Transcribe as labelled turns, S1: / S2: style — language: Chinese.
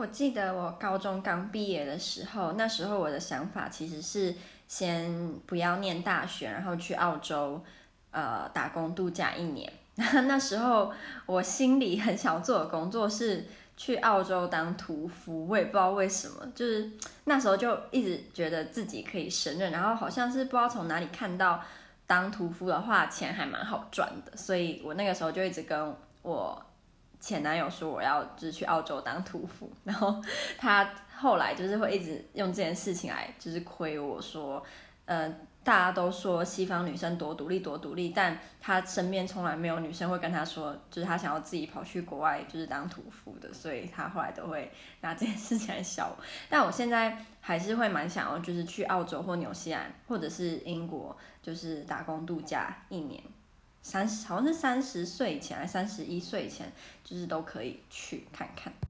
S1: 我记得我高中刚毕业的时候，那时候我的想法其实是先不要念大学，然后去澳洲呃打工度假一年。那时候我心里很想做的工作是去澳洲当屠夫，我也不知道为什么，就是那时候就一直觉得自己可以胜任，然后好像是不知道从哪里看到当屠夫的话钱还蛮好赚的，所以我那个时候就一直跟我前男友说我要就是去澳洲当屠夫，然后他后来就是会一直用这件事情来就是亏我说，呃。大家都说西方女生多独立多独立，但他身边从来没有女生会跟他说，就是他想要自己跑去国外就是当屠夫的，所以他后来都会拿这件事情来笑我。但我现在还是会蛮想要，就是去澳洲或纽西兰或者是英国，就是打工度假一年，三十好像是三十岁前还三十一岁前，就是都可以去看看。